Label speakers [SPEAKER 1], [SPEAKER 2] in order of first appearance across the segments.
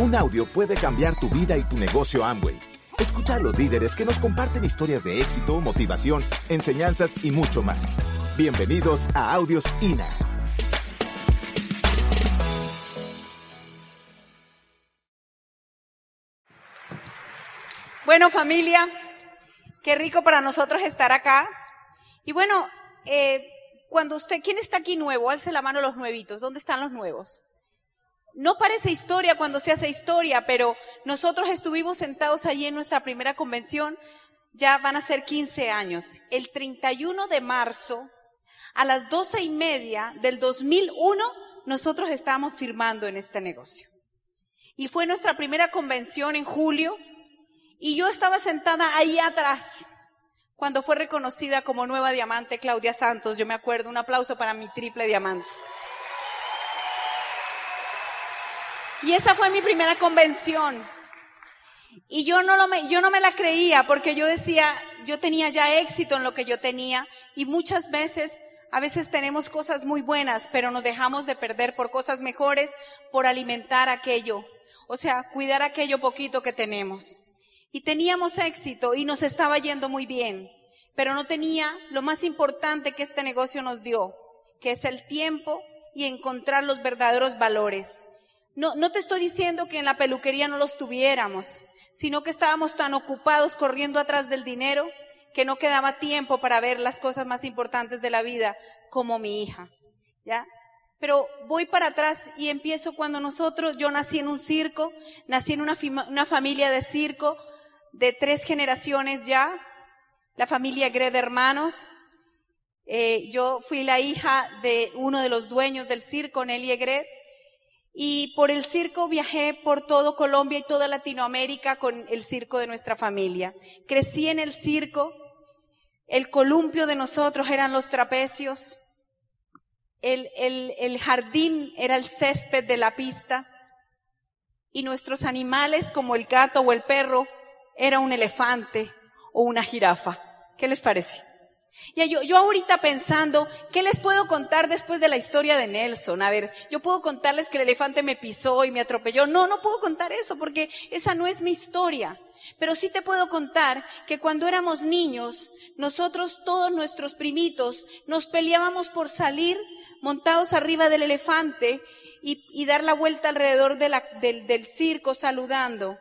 [SPEAKER 1] Un audio puede cambiar tu vida y tu negocio Amway. Escucha a los líderes que nos comparten historias de éxito, motivación, enseñanzas y mucho más. Bienvenidos a Audios INA.
[SPEAKER 2] Bueno, familia, qué rico para nosotros estar acá. Y bueno, eh, cuando usted, ¿quién está aquí nuevo? Alce la mano los nuevitos. ¿Dónde están los nuevos? No parece historia cuando se hace historia, pero nosotros estuvimos sentados allí en nuestra primera convención, ya van a ser 15 años. El 31 de marzo, a las doce y media del 2001, nosotros estábamos firmando en este negocio. Y fue nuestra primera convención en julio, y yo estaba sentada ahí atrás cuando fue reconocida como nueva diamante Claudia Santos. Yo me acuerdo, un aplauso para mi triple diamante. Y esa fue mi primera convención. Y yo no, lo me, yo no me la creía porque yo decía, yo tenía ya éxito en lo que yo tenía y muchas veces, a veces tenemos cosas muy buenas, pero nos dejamos de perder por cosas mejores, por alimentar aquello. O sea, cuidar aquello poquito que tenemos. Y teníamos éxito y nos estaba yendo muy bien, pero no tenía lo más importante que este negocio nos dio, que es el tiempo y encontrar los verdaderos valores. No, no te estoy diciendo que en la peluquería no los tuviéramos, sino que estábamos tan ocupados corriendo atrás del dinero que no quedaba tiempo para ver las cosas más importantes de la vida, como mi hija. ¿Ya? Pero voy para atrás y empiezo cuando nosotros, yo nací en un circo, nací en una, familia de circo, de tres generaciones ya, la familia Gre de hermanos. Eh, yo fui la hija de uno de los dueños del circo, Nelly Gred, y por el circo viajé por todo Colombia y toda Latinoamérica con el circo de nuestra familia. Crecí en el circo, el columpio de nosotros eran los trapecios, el, el, el jardín era el césped de la pista, y nuestros animales como el gato o el perro era un elefante o una jirafa. ¿Qué les parece? Y yo, yo ahorita pensando, ¿qué les puedo contar después de la historia de Nelson? A ver, yo puedo contarles que el elefante me pisó y me atropelló. No, no puedo contar eso porque esa no es mi historia. Pero sí te puedo contar que cuando éramos niños, nosotros, todos nuestros primitos, nos peleábamos por salir montados arriba del elefante y, dar la vuelta alrededor del, del circo saludando.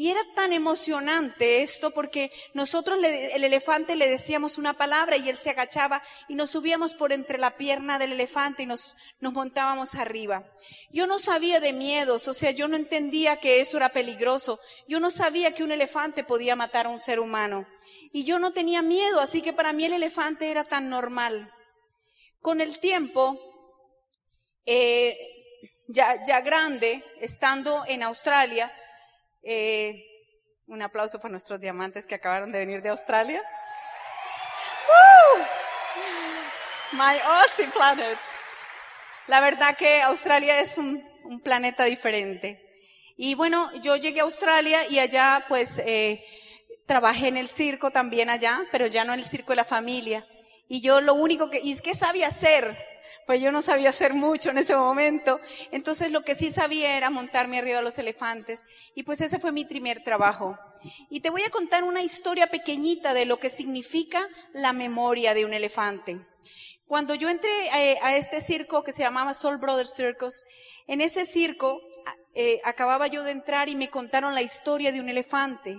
[SPEAKER 2] Y era tan emocionante esto porque nosotros, el elefante, le decíamos una palabra y él se agachaba y nos subíamos por entre la pierna del elefante y nos, nos montábamos arriba. Yo no sabía de miedos, o sea, yo no entendía que eso era peligroso. Yo no sabía que un elefante podía matar a un ser humano. Y yo no tenía miedo, así que para mí el elefante era tan normal. Con el tiempo, eh, ya, ya grande, estando en Australia, eh, un aplauso para nuestros diamantes que acabaron de venir de Australia. My Aussie planet. La verdad que Australia es un, planeta diferente. Y bueno, yo llegué a Australia y allá pues eh, trabajé en el circo también allá, pero ya no en el circo de la familia. Y yo lo único que, ¿y qué sabía hacer? Pues yo no sabía hacer mucho en ese momento. Entonces lo que sí sabía era montarme arriba de los elefantes. Y pues ese fue mi primer trabajo. Y te voy a contar una historia pequeñita de lo que significa la memoria de un elefante. Cuando yo entré eh, a, este circo que se llamaba Soul Brothers Circus, en ese circo eh, acababa yo de entrar y me contaron la historia de un elefante.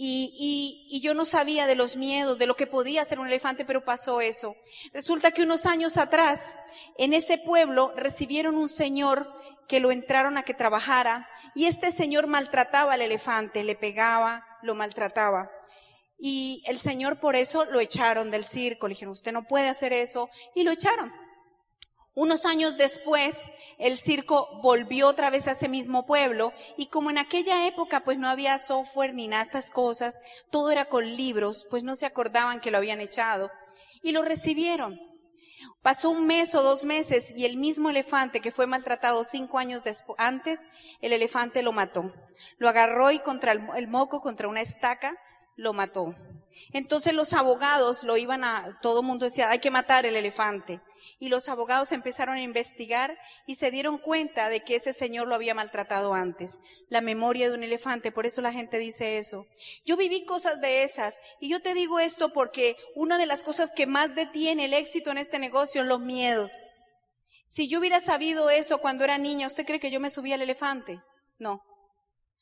[SPEAKER 2] Y, y, y, yo no sabía de los miedos, de lo que podía ser un elefante, pero pasó eso. Resulta que unos años atrás, en ese pueblo, recibieron un señor que lo entraron a que trabajara, y este señor maltrataba al elefante, le pegaba, lo maltrataba. Y el señor por eso lo echaron del circo, le dijeron, usted no puede hacer eso, y lo echaron. Unos años después, el circo volvió otra vez a ese mismo pueblo y como en aquella época pues no había software ni nada de estas cosas, todo era con libros, pues no se acordaban que lo habían echado y lo recibieron. Pasó un mes o dos meses y el mismo elefante que fue maltratado cinco años antes, el elefante lo mató. Lo agarró y contra el, el moco, contra una estaca, lo mató. Entonces los abogados lo iban a, todo el mundo decía, hay que matar el elefante. Y los abogados empezaron a investigar y se dieron cuenta de que ese señor lo había maltratado antes. La memoria de un elefante, por eso la gente dice eso. Yo viví cosas de esas y yo te digo esto porque una de las cosas que más detiene el éxito en este negocio son los miedos. Si yo hubiera sabido eso cuando era niña, ¿usted cree que yo me subía al elefante? No.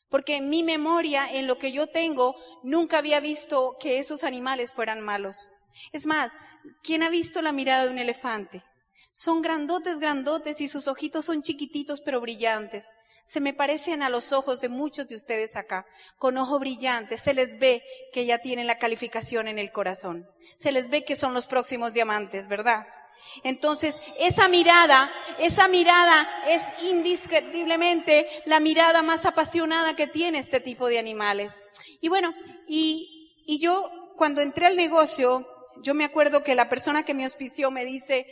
[SPEAKER 2] Porque en mi memoria, en lo que yo tengo, nunca había visto que esos animales fueran malos. Es más, ¿quién ha visto la mirada de un elefante? Son grandotes, grandotes y sus ojitos son chiquititos pero brillantes. Se me parecen a los ojos de muchos de ustedes acá, con ojos brillantes. Se les ve que ya tienen la calificación en el corazón. Se les ve que son los próximos diamantes, ¿verdad? Entonces, esa mirada, esa mirada es indiscutiblemente la mirada más apasionada que tiene este tipo de animales. Y bueno, y, yo cuando entré al negocio, yo me acuerdo que la persona que me auspició me dice,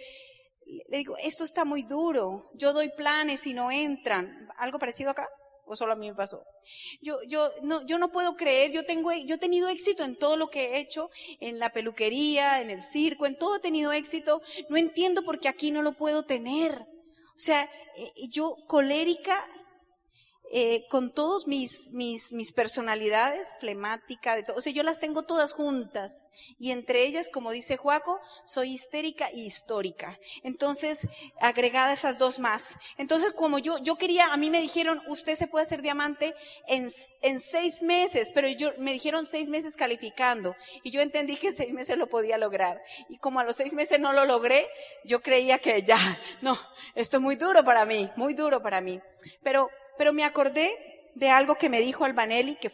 [SPEAKER 2] le digo, esto está muy duro, yo doy planes y no entran. ¿Algo parecido acá? ¿O solo a mí me pasó? Yo, yo, no, yo no puedo creer, yo tengo, yo he tenido éxito en todo lo que he hecho, en la peluquería, en el circo, en todo he tenido éxito. No entiendo por qué aquí no lo puedo tener. O sea, eh, yo colérica eh, con todos mis, mis, mis personalidades, flemática, de todo. O sea, yo las tengo todas juntas. Y entre ellas, como dice Juaco, soy histérica y histórica. Entonces, agregada esas dos más. Entonces, como yo, yo quería, a mí me dijeron, usted se puede hacer diamante en, en seis meses, pero yo, me dijeron seis meses calificando. Y yo entendí que en seis meses lo podía lograr. Y como a los seis meses no lo logré, yo creía que ya, no, esto es muy duro para mí, muy duro para mí. Pero pero me acordé de algo que me dijo Albanelli, que,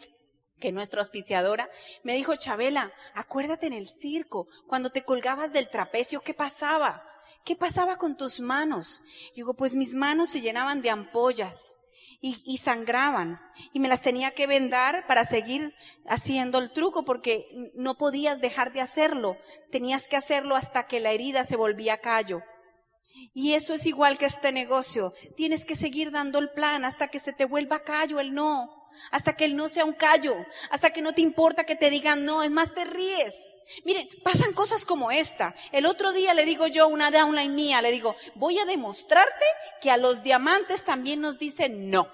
[SPEAKER 2] que nuestra auspiciadora, me dijo, Chabela, acuérdate en el circo, cuando te colgabas del trapecio, ¿qué pasaba? ¿Qué pasaba con tus manos? Y digo, pues mis manos se llenaban de ampollas. Y, y, sangraban y me las tenía que vendar para seguir haciendo el truco porque no podías dejar de hacerlo, tenías que hacerlo hasta que la herida se volvía callo. Y eso es igual que este negocio. Tienes que seguir dando el plan hasta que se te vuelva callo el no. Hasta que el no sea un callo. Hasta que no te importa que te digan no. Es más, te ríes. Miren, pasan cosas como esta. El otro día le digo yo una downline mía, le digo, voy a demostrarte que a los diamantes también nos dicen no.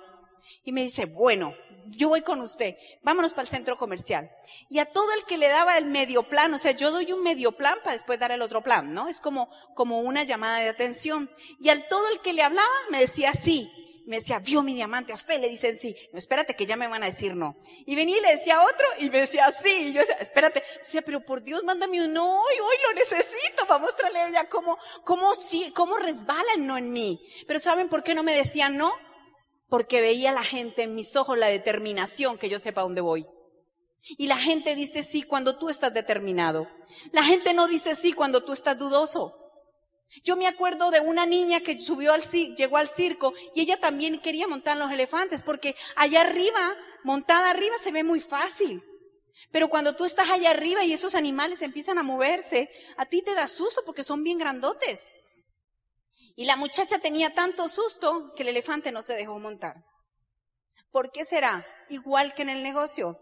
[SPEAKER 2] Y me dice, bueno, yo voy con usted, vámonos para el centro comercial. Y a todo el que le daba el medio plan, o sea, yo doy un medio plan para después dar el otro plan, ¿no? Es como, como una llamada de atención. Y al todo el que le hablaba me decía sí. Me decía, vio mi diamante, a usted le dicen sí. No, espérate que ya me van a decir no. Y venía y le decía a otro y me decía sí. Y yo decía, espérate. O sea, pero por Dios, mándame un no, hoy, hoy lo necesito para mostrarle a ella cómo, cómo sí, cómo resbala el no en mí. Pero ¿saben por qué no me decían no? Porque veía la gente en mis ojos la determinación que yo sepa dónde voy. Y la gente dice sí cuando tú estás determinado. La gente no dice sí cuando tú estás dudoso. Yo me acuerdo de una niña que subió al llegó al circo y ella también quería montar los elefantes porque allá arriba, montada arriba se ve muy fácil. Pero cuando tú estás allá arriba y esos animales empiezan a moverse, a ti te da susto porque son bien grandotes. Y la muchacha tenía tanto susto que el elefante no se dejó montar. ¿Por qué será? Igual que en el negocio.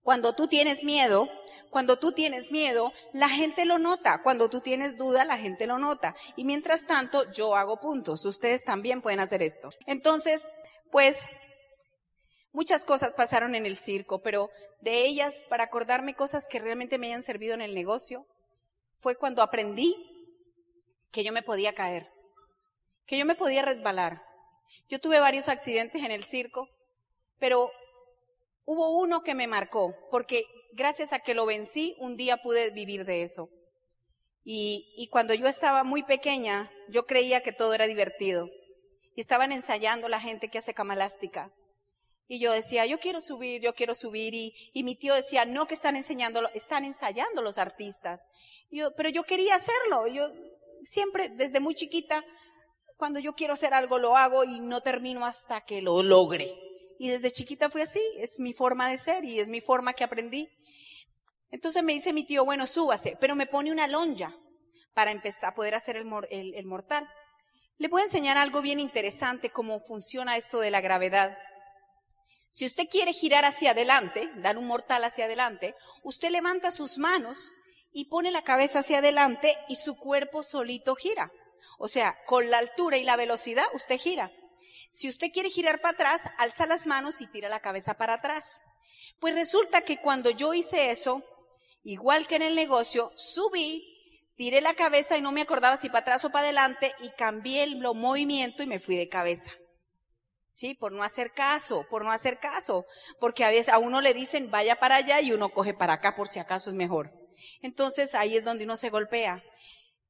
[SPEAKER 2] Cuando tú tienes miedo, cuando tú tienes miedo, la gente lo nota. Cuando tú tienes duda, la gente lo nota. Y mientras tanto, yo hago puntos. Ustedes también pueden hacer esto. Entonces, pues, muchas cosas pasaron en el circo, pero de ellas, para acordarme cosas que realmente me hayan servido en el negocio, fue cuando aprendí que yo me podía caer, que yo me podía resbalar. Yo tuve varios accidentes en el circo, pero hubo uno que me marcó, porque gracias a que lo vencí, un día pude vivir de eso. Y, cuando yo estaba muy pequeña, yo creía que todo era divertido. Y estaban ensayando la gente que hace cama elástica. Y yo decía, yo quiero subir, yo quiero subir. Y, y mi tío decía, no que están enseñando, están ensayando los artistas. yo, pero yo quería hacerlo. Yo siempre, desde muy chiquita, cuando yo quiero hacer algo lo hago y no termino hasta que lo logre. Y desde chiquita fue así, es mi forma de ser y es mi forma que aprendí. Entonces me dice mi tío, bueno, súbase, pero me pone una lonja para empezar a poder hacer el, mortal. Le voy a enseñar algo bien interesante, cómo funciona esto de la gravedad. Si usted quiere girar hacia adelante, dar un mortal hacia adelante, usted levanta sus manos y pone la cabeza hacia adelante y su cuerpo solito gira. O sea, con la altura y la velocidad usted gira. Si usted quiere girar para atrás, alza las manos y tira la cabeza para atrás. Pues resulta que cuando yo hice eso, igual que en el negocio, subí, tiré la cabeza y no me acordaba si para atrás o para adelante y cambié el movimiento y me fui de cabeza. Sí, por no hacer caso, por no hacer caso, porque a veces a uno le dicen vaya para allá y uno coge para acá por si acaso es mejor. Entonces ahí es donde uno se golpea.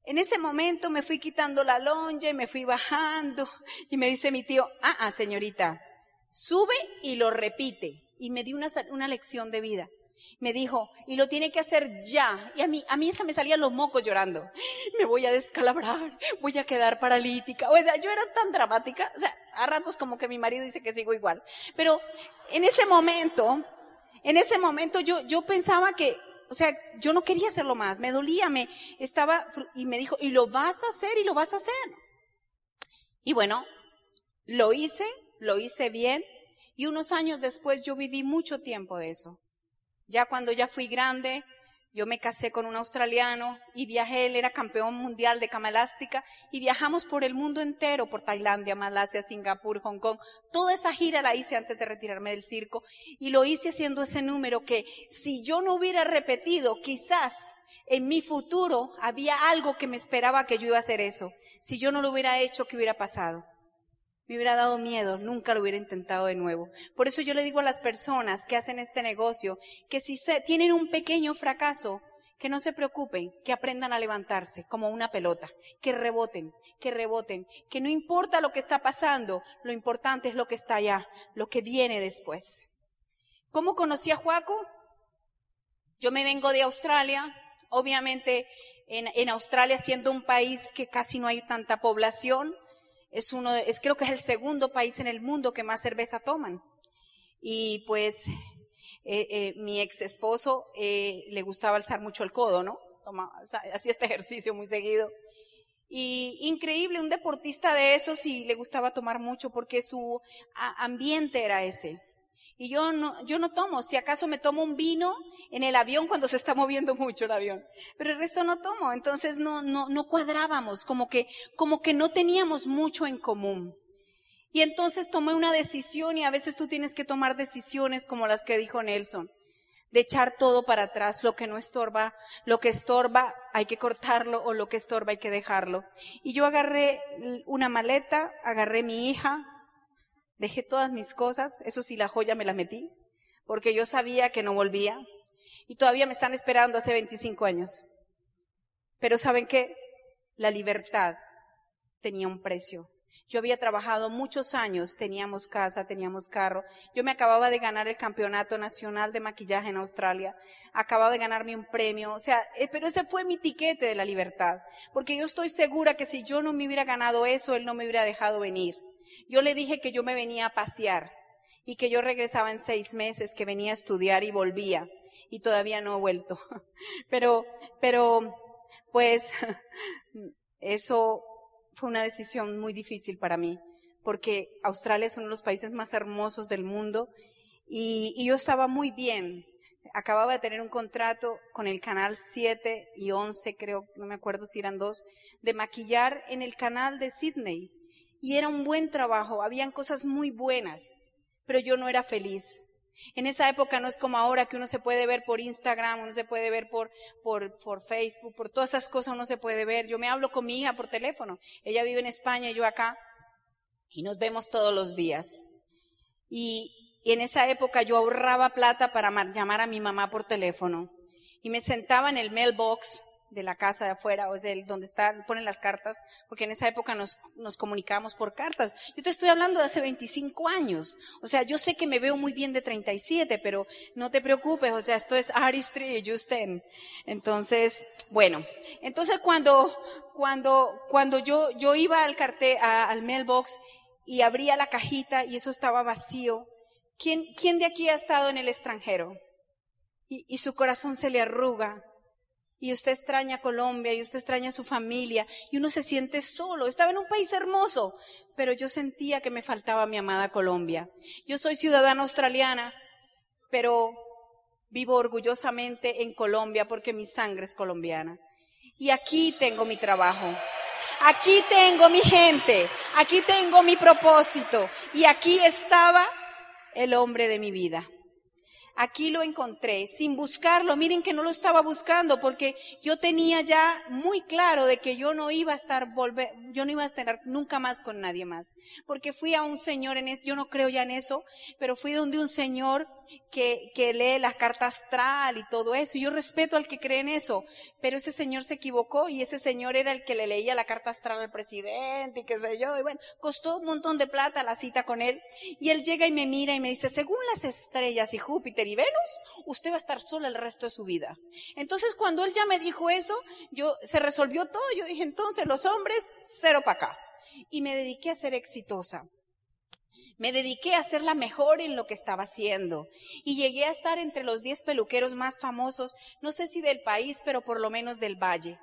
[SPEAKER 2] En ese momento me fui quitando la lonja y me fui bajando y me dice mi tío, ah, ah, señorita, sube y lo repite. Y me dio una, una lección de vida. Me dijo, y lo tiene que hacer ya. Y a mí, a mí esa me salían los mocos llorando. Me voy a descalabrar, voy a quedar paralítica. O sea, yo era tan dramática. O sea, a ratos como que mi marido dice que sigo igual. Pero en ese momento, en ese momento yo, yo pensaba que, o sea, yo no quería hacerlo más. Me dolía, me estaba, y me dijo, y lo vas a hacer y lo vas a hacer. Y bueno, lo hice, lo hice bien. Y unos años después yo viví mucho tiempo de eso. Ya cuando ya fui grande, yo me casé con un australiano y viajé, él era campeón mundial de cama elástica y viajamos por el mundo entero, por Tailandia, Malasia, Singapur, Hong Kong. Toda esa gira la hice antes de retirarme del circo y lo hice haciendo ese número que si yo no hubiera repetido, quizás en mi futuro había algo que me esperaba que yo iba a hacer eso. Si yo no lo hubiera hecho, ¿qué hubiera pasado? Me hubiera dado miedo, nunca lo hubiera intentado de nuevo. Por eso yo le digo a las personas que hacen este negocio que si tienen un pequeño fracaso, que no se preocupen, que aprendan a levantarse como una pelota, que reboten, que reboten, que no importa lo que está pasando, lo importante es lo que está allá, lo que viene después. ¿Cómo conocí a Juaco? Yo me vengo de Australia, obviamente en, en Australia siendo un país que casi no hay tanta población, es uno, es, creo que es el segundo país en el mundo que más cerveza toman. Y pues eh, eh, mi ex esposo eh, le gustaba alzar mucho el codo, ¿no? Toma, hacía este ejercicio muy seguido. Y increíble, un deportista de esos y le gustaba tomar mucho porque su ambiente era ese. Y yo no, yo no tomo, si acaso me tomo un vino en el avión cuando se está moviendo mucho el avión, pero el resto no tomo, entonces no, no, no cuadrábamos, como que, como que no teníamos mucho en común. Y entonces tomé una decisión y a veces tú tienes que tomar decisiones como las que dijo Nelson, de echar todo para atrás, lo que no estorba, lo que estorba hay que cortarlo o lo que estorba hay que dejarlo. Y yo agarré una maleta, agarré mi hija, Dejé todas mis cosas, eso sí, la joya me la metí, porque yo sabía que no volvía. Y todavía me están esperando hace 25 años. Pero ¿saben qué? La libertad tenía un precio. Yo había trabajado muchos años, teníamos casa, teníamos carro. Yo me acababa de ganar el campeonato nacional de maquillaje en Australia. Acababa de ganarme un premio. O sea, eh, pero ese fue mi tiquete de la libertad. Porque yo estoy segura que si yo no me hubiera ganado eso, él no me hubiera dejado venir. Yo le dije que yo me venía a pasear y que yo regresaba en seis meses, que venía a estudiar y volvía y todavía no he vuelto. Pero, pero, pues, eso fue una decisión muy difícil para mí, porque Australia es uno de los países más hermosos del mundo y, yo estaba muy bien. Acababa de tener un contrato con el canal 7 y 11, creo, no me acuerdo si eran dos, de maquillar en el canal de Sydney y era un buen trabajo, habían cosas muy buenas, pero yo no era feliz. En esa época no es como ahora que uno se puede ver por Instagram, uno se puede ver por, por, por Facebook, por todas esas cosas uno se puede ver. Yo me hablo con mi hija por teléfono. Ella vive en España y yo acá. Y nos vemos todos los días. Y, y en esa época yo ahorraba plata para llamar a mi mamá por teléfono. Y me sentaba en el mailbox de la casa de afuera o es donde están, ponen las cartas, porque en esa época nos, nos comunicábamos por cartas. Yo te estoy hablando de hace 25 años. O sea, yo sé que me veo muy bien de 37, pero no te preocupes, o sea, esto es artistry y Justin. Entonces, bueno, entonces cuando, cuando, cuando yo, yo iba al cartel, al mailbox y abría la cajita y eso estaba vacío, ¿quién, quién de aquí ha estado en el extranjero? Y su corazón se le arruga y usted extraña Colombia y usted extraña su familia y uno se siente solo. Estaba en un país hermoso, pero yo sentía que me faltaba mi amada Colombia. Yo soy ciudadana australiana, pero vivo orgullosamente en Colombia porque mi sangre es colombiana. Y aquí tengo mi trabajo. Aquí tengo mi gente, aquí tengo mi propósito y aquí estaba el hombre de mi vida aquí lo encontré sin buscarlo. Miren que no lo estaba buscando porque yo tenía ya muy claro de que yo no iba a estar volver, yo no iba a estar nunca más con nadie más. Porque fui a un señor en eso, yo no creo ya en eso, pero fui donde un señor que, lee la carta astral y todo eso. Yo respeto al que cree en eso, pero ese señor se equivocó y ese señor era el que le leía la carta astral al presidente y qué sé yo. Y bueno, costó un montón de plata la cita con él. Y él llega y me mira y me dice, según las estrellas y Júpiter y Venus, usted va a estar sola el resto de su vida. Entonces cuando él ya me dijo eso, yo, se resolvió todo. Yo dije, entonces los hombres, cero para acá. Y me dediqué a ser exitosa. Me dediqué a ser la mejor en lo que estaba haciendo y llegué a estar entre los 10 peluqueros más famosos, no sé si del país, pero por lo menos del valle.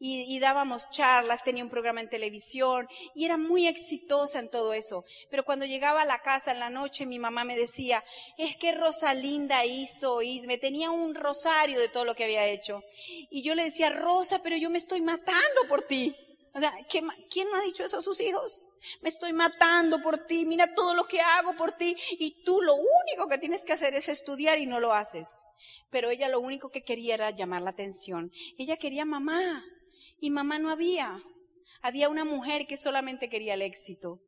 [SPEAKER 2] Y, dábamos charlas, tenía un programa en televisión y era muy exitosa en todo eso. Pero cuando llegaba a la casa en la noche, mi mamá me decía, es que Rosalinda hizo y me tenía un rosario de todo lo que había hecho. Y yo le decía, Rosa, pero yo me estoy matando por ti. O sea, ¿quién no ha dicho eso a sus hijos? Me estoy matando por ti, mira todo lo que hago por ti y tú lo único que tienes que hacer es estudiar y no lo haces. Pero ella lo único que quería era llamar la atención. Ella quería mamá y mamá no había. Había una mujer que solamente quería el éxito.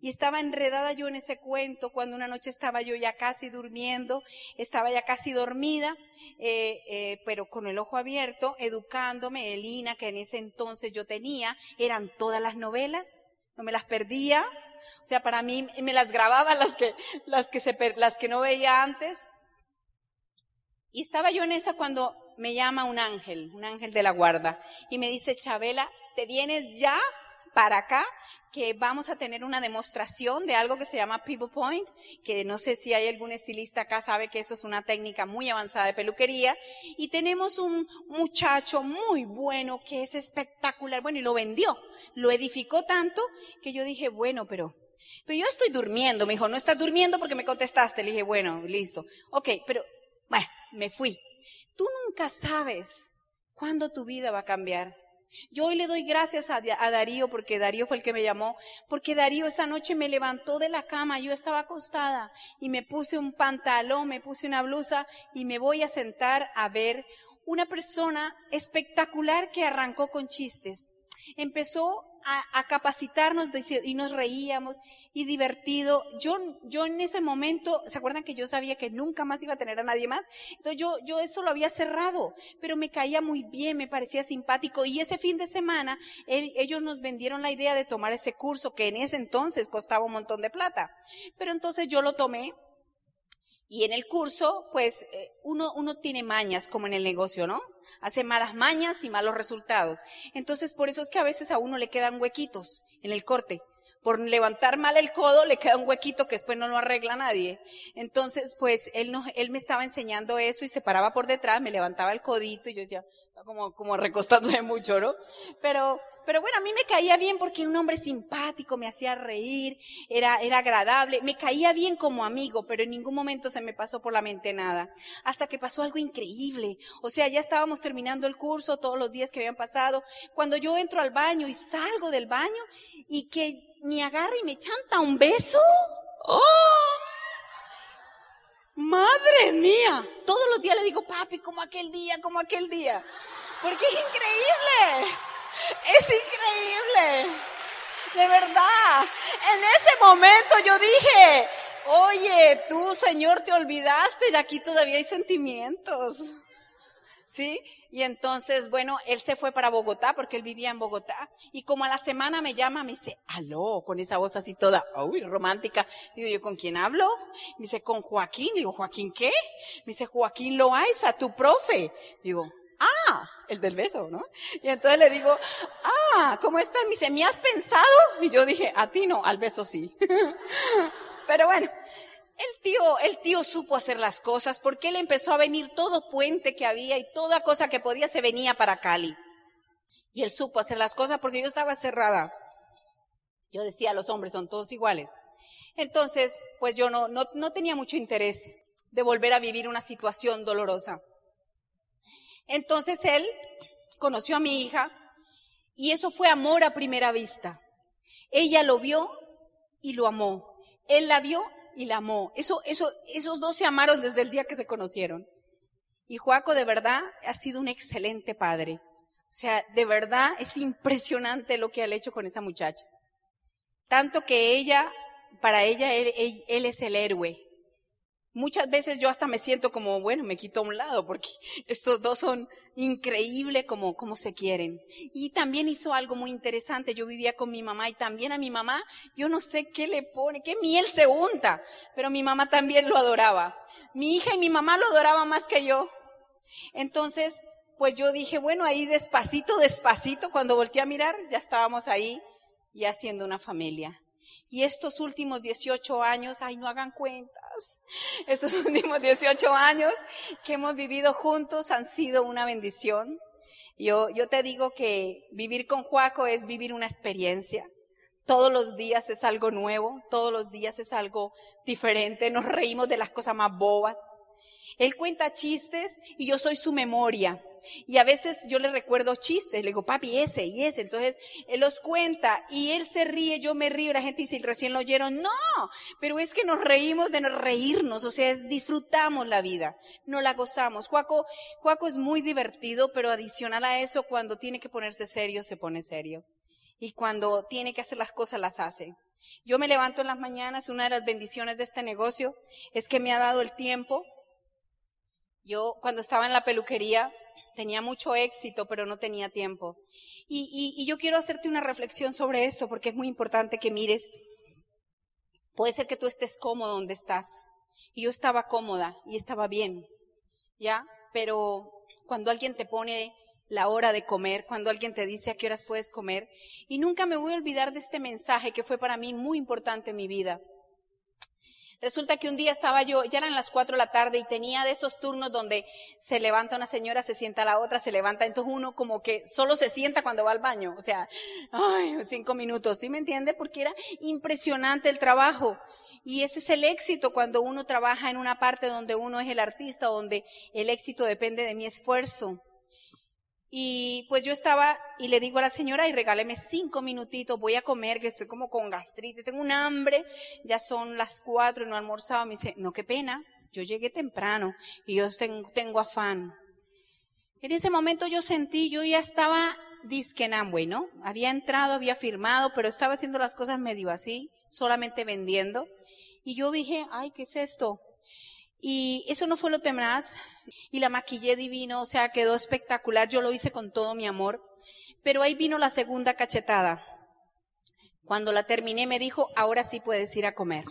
[SPEAKER 2] Y estaba enredada yo en ese cuento cuando una noche estaba yo ya casi durmiendo, estaba ya casi dormida, eh, eh, pero con el ojo abierto, educándome. Elina, que en ese entonces yo tenía, eran todas las novelas no me las perdía. O sea, para mí me las grababa las que, las que, se, las que no veía antes. Y estaba yo en esa cuando me llama un ángel, un ángel de la guarda, y me dice, Chabela, ¿te vienes ya para acá? que vamos a tener una demostración de algo que se llama People Point, que no sé si hay algún estilista acá sabe que eso es una técnica muy avanzada de peluquería. Y tenemos un muchacho muy bueno que es espectacular, bueno, y lo vendió, lo edificó tanto que yo dije, bueno, pero pero yo estoy durmiendo. Me dijo, no estás durmiendo porque me contestaste. Le dije, bueno, listo. Ok, pero, bueno, me fui. Tú nunca sabes cuándo tu vida va a cambiar. Yo hoy le doy gracias a, Darío porque Darío fue el que me llamó, porque Darío esa noche me levantó de la cama, yo estaba acostada y me puse un pantalón, me puse una blusa y me voy a sentar a ver una persona espectacular que arrancó con chistes empezó a, capacitarnos y nos reíamos y divertido. Yo, yo en ese momento, ¿se acuerdan que yo sabía que nunca más iba a tener a nadie más? Entonces yo, yo eso lo había cerrado, pero me caía muy bien, me parecía simpático y ese fin de semana ellos nos vendieron la idea de tomar ese curso que en ese entonces costaba un montón de plata. Pero entonces yo lo tomé y en el curso, pues eh, uno, uno tiene mañas como en el negocio, ¿no? Hace malas mañas y malos resultados. Entonces, por eso es que a veces a uno le quedan huequitos en el corte. Por levantar mal el codo le queda un huequito que después no lo arregla nadie. Entonces, pues él, no, él me estaba enseñando eso y se paraba por detrás, me levantaba el codito y yo decía, como, como recostándose mucho, ¿no? Pero, pero bueno, a mí me caía bien porque un hombre simpático, me hacía reír, era, era agradable, me caía bien como amigo, pero en ningún momento se me pasó por la mente nada. Hasta que pasó algo increíble. O sea, ya estábamos terminando el curso, todos los días que habían pasado. Cuando yo entro al baño y salgo del baño y que me agarra y me chanta un beso. ¡Oh! Madre mía, todos los días le digo, papi, como aquel día, como aquel día. Porque es increíble. Es increíble. De verdad. En ese momento yo dije, oye, tú, Señor, te olvidaste y aquí todavía hay sentimientos. ¿Sí? Y entonces, bueno, él se fue para Bogotá porque él vivía en Bogotá. Y como a la semana me llama, me dice, aló, con esa voz así toda, uy, romántica. Digo yo, ¿con quién hablo? Me dice, con Joaquín. Digo, ¿Joaquín qué? Me dice, Joaquín Loaiza, tu profe. Digo, ah, el del beso, ¿no? Y entonces le digo, ah, ¿cómo estás? Me dice, ¿me has pensado? Y yo dije, a ti no, al beso sí. Pero bueno, el tío, el tío supo hacer las cosas porque él empezó a venir todo puente que había y toda cosa que podía se venía para Cali. Y él supo hacer las cosas porque yo estaba cerrada. Yo decía, los hombres son todos iguales. Entonces, pues yo no, no, no tenía mucho interés de volver a vivir una situación dolorosa. Entonces él conoció a mi hija y eso fue amor a primera vista. Ella lo vio y lo amó. Él la vio y la amó. Eso, eso, esos dos se amaron desde el día que se conocieron. Y Joaco de verdad ha sido un excelente padre. O sea, de verdad es impresionante lo que ha hecho con esa muchacha. Tanto que ella, para ella, él es el héroe. Muchas veces yo hasta me siento como, bueno, me quito a un lado porque estos dos son increíbles como, como se quieren. Y también hizo algo muy interesante. Yo vivía con mi mamá y también a mi mamá, yo no sé qué le pone, qué miel se unta, pero mi mamá también lo adoraba. Mi hija y mi mamá lo adoraban más que yo. Entonces, pues yo dije, bueno, ahí despacito, despacito, cuando volteé a mirar, ya estábamos ahí y haciendo una familia. Y estos últimos 18 años, ay, no hagan cuentas, estos últimos 18 años que hemos vivido juntos han sido una bendición. Yo, yo te digo que vivir con Juaco es vivir una experiencia. Todos los días es algo nuevo, todos los días es algo diferente, nos reímos de las cosas más bobas. Él cuenta chistes y yo soy su memoria. Y a veces yo le recuerdo chistes, le digo, papi, ese y ese. Entonces, él los cuenta y él se ríe, yo me río, la gente dice, recién lo oyeron. No, pero es que nos reímos de reírnos, o sea, es, disfrutamos la vida, no la gozamos. Juaco, Juaco es muy divertido, pero adicional a eso, cuando tiene que ponerse serio, se pone serio. Y cuando tiene que hacer las cosas, las hace. Yo me levanto en las mañanas, una de las bendiciones de este negocio es que me ha dado el tiempo. Yo, cuando estaba en la peluquería, tenía mucho éxito, pero no tenía tiempo. Y, yo quiero hacerte una reflexión sobre esto, porque es muy importante que mires. Puede ser que tú estés cómodo donde estás. Y yo estaba cómoda y estaba bien, ¿ya? Pero cuando alguien te pone la hora de comer, cuando alguien te dice a qué horas puedes comer, y nunca me voy a olvidar de este mensaje que fue para mí muy importante en mi vida. Resulta que un día estaba yo, ya eran las cuatro de la tarde y tenía de esos turnos donde se levanta una señora, se sienta la otra, se levanta, entonces uno como que solo se sienta cuando va al baño, o sea, ay, cinco minutos, ¿sí me entiende? Porque era impresionante el trabajo. Y ese es el éxito cuando uno trabaja en una parte donde uno es el artista, donde el éxito depende de mi esfuerzo. Y pues yo estaba y le digo a la señora, y regáleme cinco minutitos, voy a comer, que estoy como con gastritis, tengo un hambre, ya son las cuatro y no he almorzado. Me dice, no, qué pena, yo llegué temprano y yo tengo, tengo afán. En ese momento yo sentí, yo ya estaba disque ¿no? Había entrado, había firmado, pero estaba haciendo las cosas medio así, solamente vendiendo. Y yo dije, ay, ¿qué es esto? Y eso no fue lo temaz. Y la maquillé divino, o sea, quedó espectacular. Yo lo hice con todo mi amor. Pero ahí vino la segunda cachetada. Cuando la terminé me dijo, ahora sí puedes ir a comer.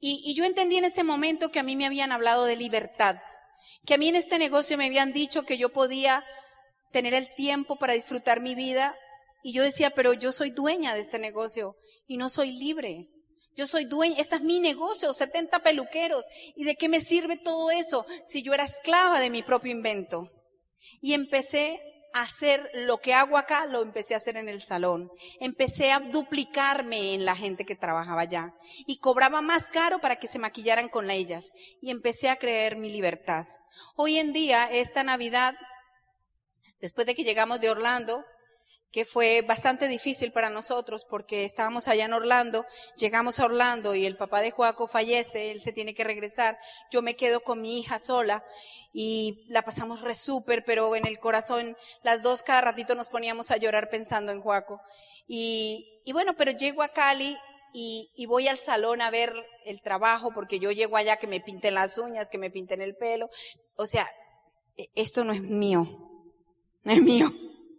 [SPEAKER 2] Y, y yo entendí en ese momento que a mí me habían hablado de libertad. Que a mí en este negocio me habían dicho que yo podía tener el tiempo para disfrutar mi vida. Y yo decía, pero yo soy dueña de este negocio y no soy libre. Yo soy dueña, este es mi negocio, 70 peluqueros. ¿Y de qué me sirve todo eso si yo era esclava de mi propio invento? Y empecé a hacer lo que hago acá, lo empecé a hacer en el salón. Empecé a duplicarme en la gente que trabajaba allá. Y cobraba más caro para que se maquillaran con ellas. Y empecé a creer mi libertad. Hoy en día, esta Navidad, después de que llegamos de Orlando, que fue bastante difícil para nosotros porque estábamos allá en Orlando, llegamos a Orlando y el papá de Joaco fallece, él se tiene que regresar, yo me quedo con mi hija sola y la pasamos re súper, pero en el corazón las dos cada ratito nos poníamos a llorar pensando en Joaco. Y, bueno, pero llego a Cali y, y, voy al salón a ver el trabajo porque yo llego allá que me pinten las uñas, que me pinten el pelo. O sea, e, esto no es mío, no es mío.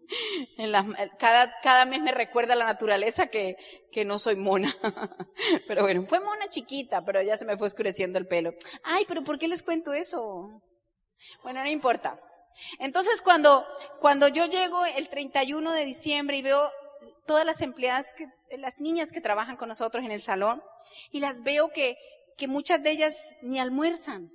[SPEAKER 2] En cada, cada mes me recuerda la naturaleza que, que no soy mona. pero bueno, fue mona chiquita, pero ya se me fue oscureciendo el pelo. Ay, pero ¿por qué les cuento eso? Bueno, no importa. Entonces cuando, cuando yo llego el 31 de diciembre y veo todas las empleadas, las niñas que trabajan con nosotros en el salón, y las veo que, que muchas de ellas ni almuerzan.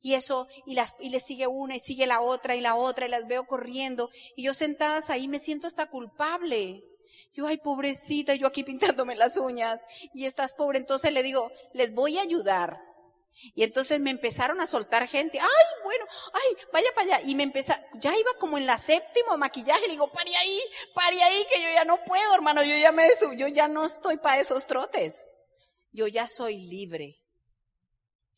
[SPEAKER 2] Y eso, y las, y le sigue una, y sigue la otra, y la otra, y las veo corriendo, y yo sentadas ahí me siento hasta culpable. Yo, ay, pobrecita, yo aquí pintándome las uñas, y estás pobre, entonces le digo, les voy a ayudar. Y entonces me empezaron a soltar gente, ay, bueno, ay, vaya para allá. Y me empezaron, ya iba como en la séptima maquillaje, le digo, pare ahí, pare ahí, que yo ya no puedo, hermano, yo ya me, yo ya no estoy para esos trotes. Yo ya soy libre.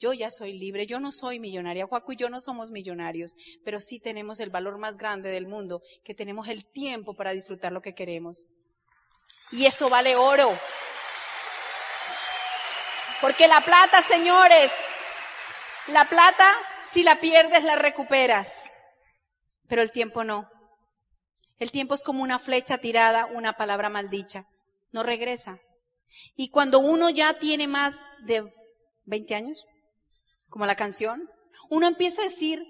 [SPEAKER 2] Yo ya soy libre, yo no soy millonaria, Juaco y yo no somos millonarios, pero sí tenemos el valor más grande del mundo, que tenemos el tiempo para disfrutar lo que queremos. Y eso vale oro. Porque la plata, señores, la plata, si la pierdes, la recuperas, pero el tiempo no. El tiempo es como una flecha tirada, una palabra maldicha, no regresa. Y cuando uno ya tiene más de 20 años, como la canción, uno empieza a decir,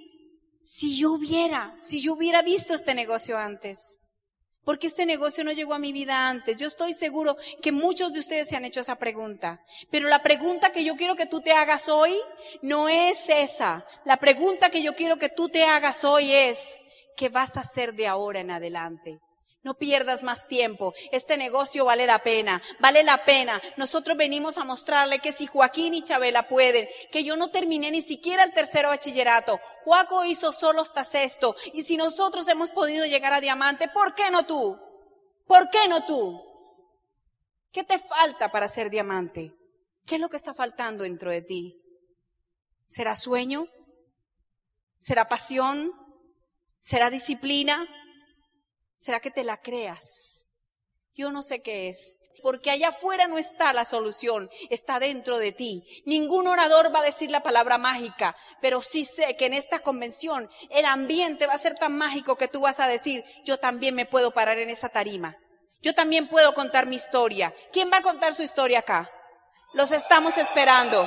[SPEAKER 2] si yo hubiera, si yo hubiera visto este negocio antes, porque este negocio no llegó a mi vida antes. Yo estoy seguro que muchos de ustedes se han hecho esa pregunta. Pero la pregunta que yo quiero que tú te hagas hoy no es esa. La pregunta que yo quiero que tú te hagas hoy es, ¿qué vas a hacer de ahora en adelante? No pierdas más tiempo. Este negocio vale la pena. Vale la pena. Nosotros venimos a mostrarle que si Joaquín y Chabela pueden, que yo no terminé ni siquiera el tercero bachillerato. Joaco hizo solo hasta sexto. Y si nosotros hemos podido llegar a diamante, ¿por qué no tú? ¿Por qué no tú? ¿Qué te falta para ser diamante? ¿Qué es lo que está faltando dentro de ti? ¿Será sueño? ¿Será pasión? ¿Será disciplina? ¿Será que te la creas? Yo no sé qué es, porque allá afuera no está la solución, está dentro de ti. Ningún orador va a decir la palabra mágica, pero sí sé que en esta convención el ambiente va a ser tan mágico que tú vas a decir, yo también me puedo parar en esa tarima. Yo también puedo contar mi historia. ¿Quién va a contar su historia acá? Los estamos esperando.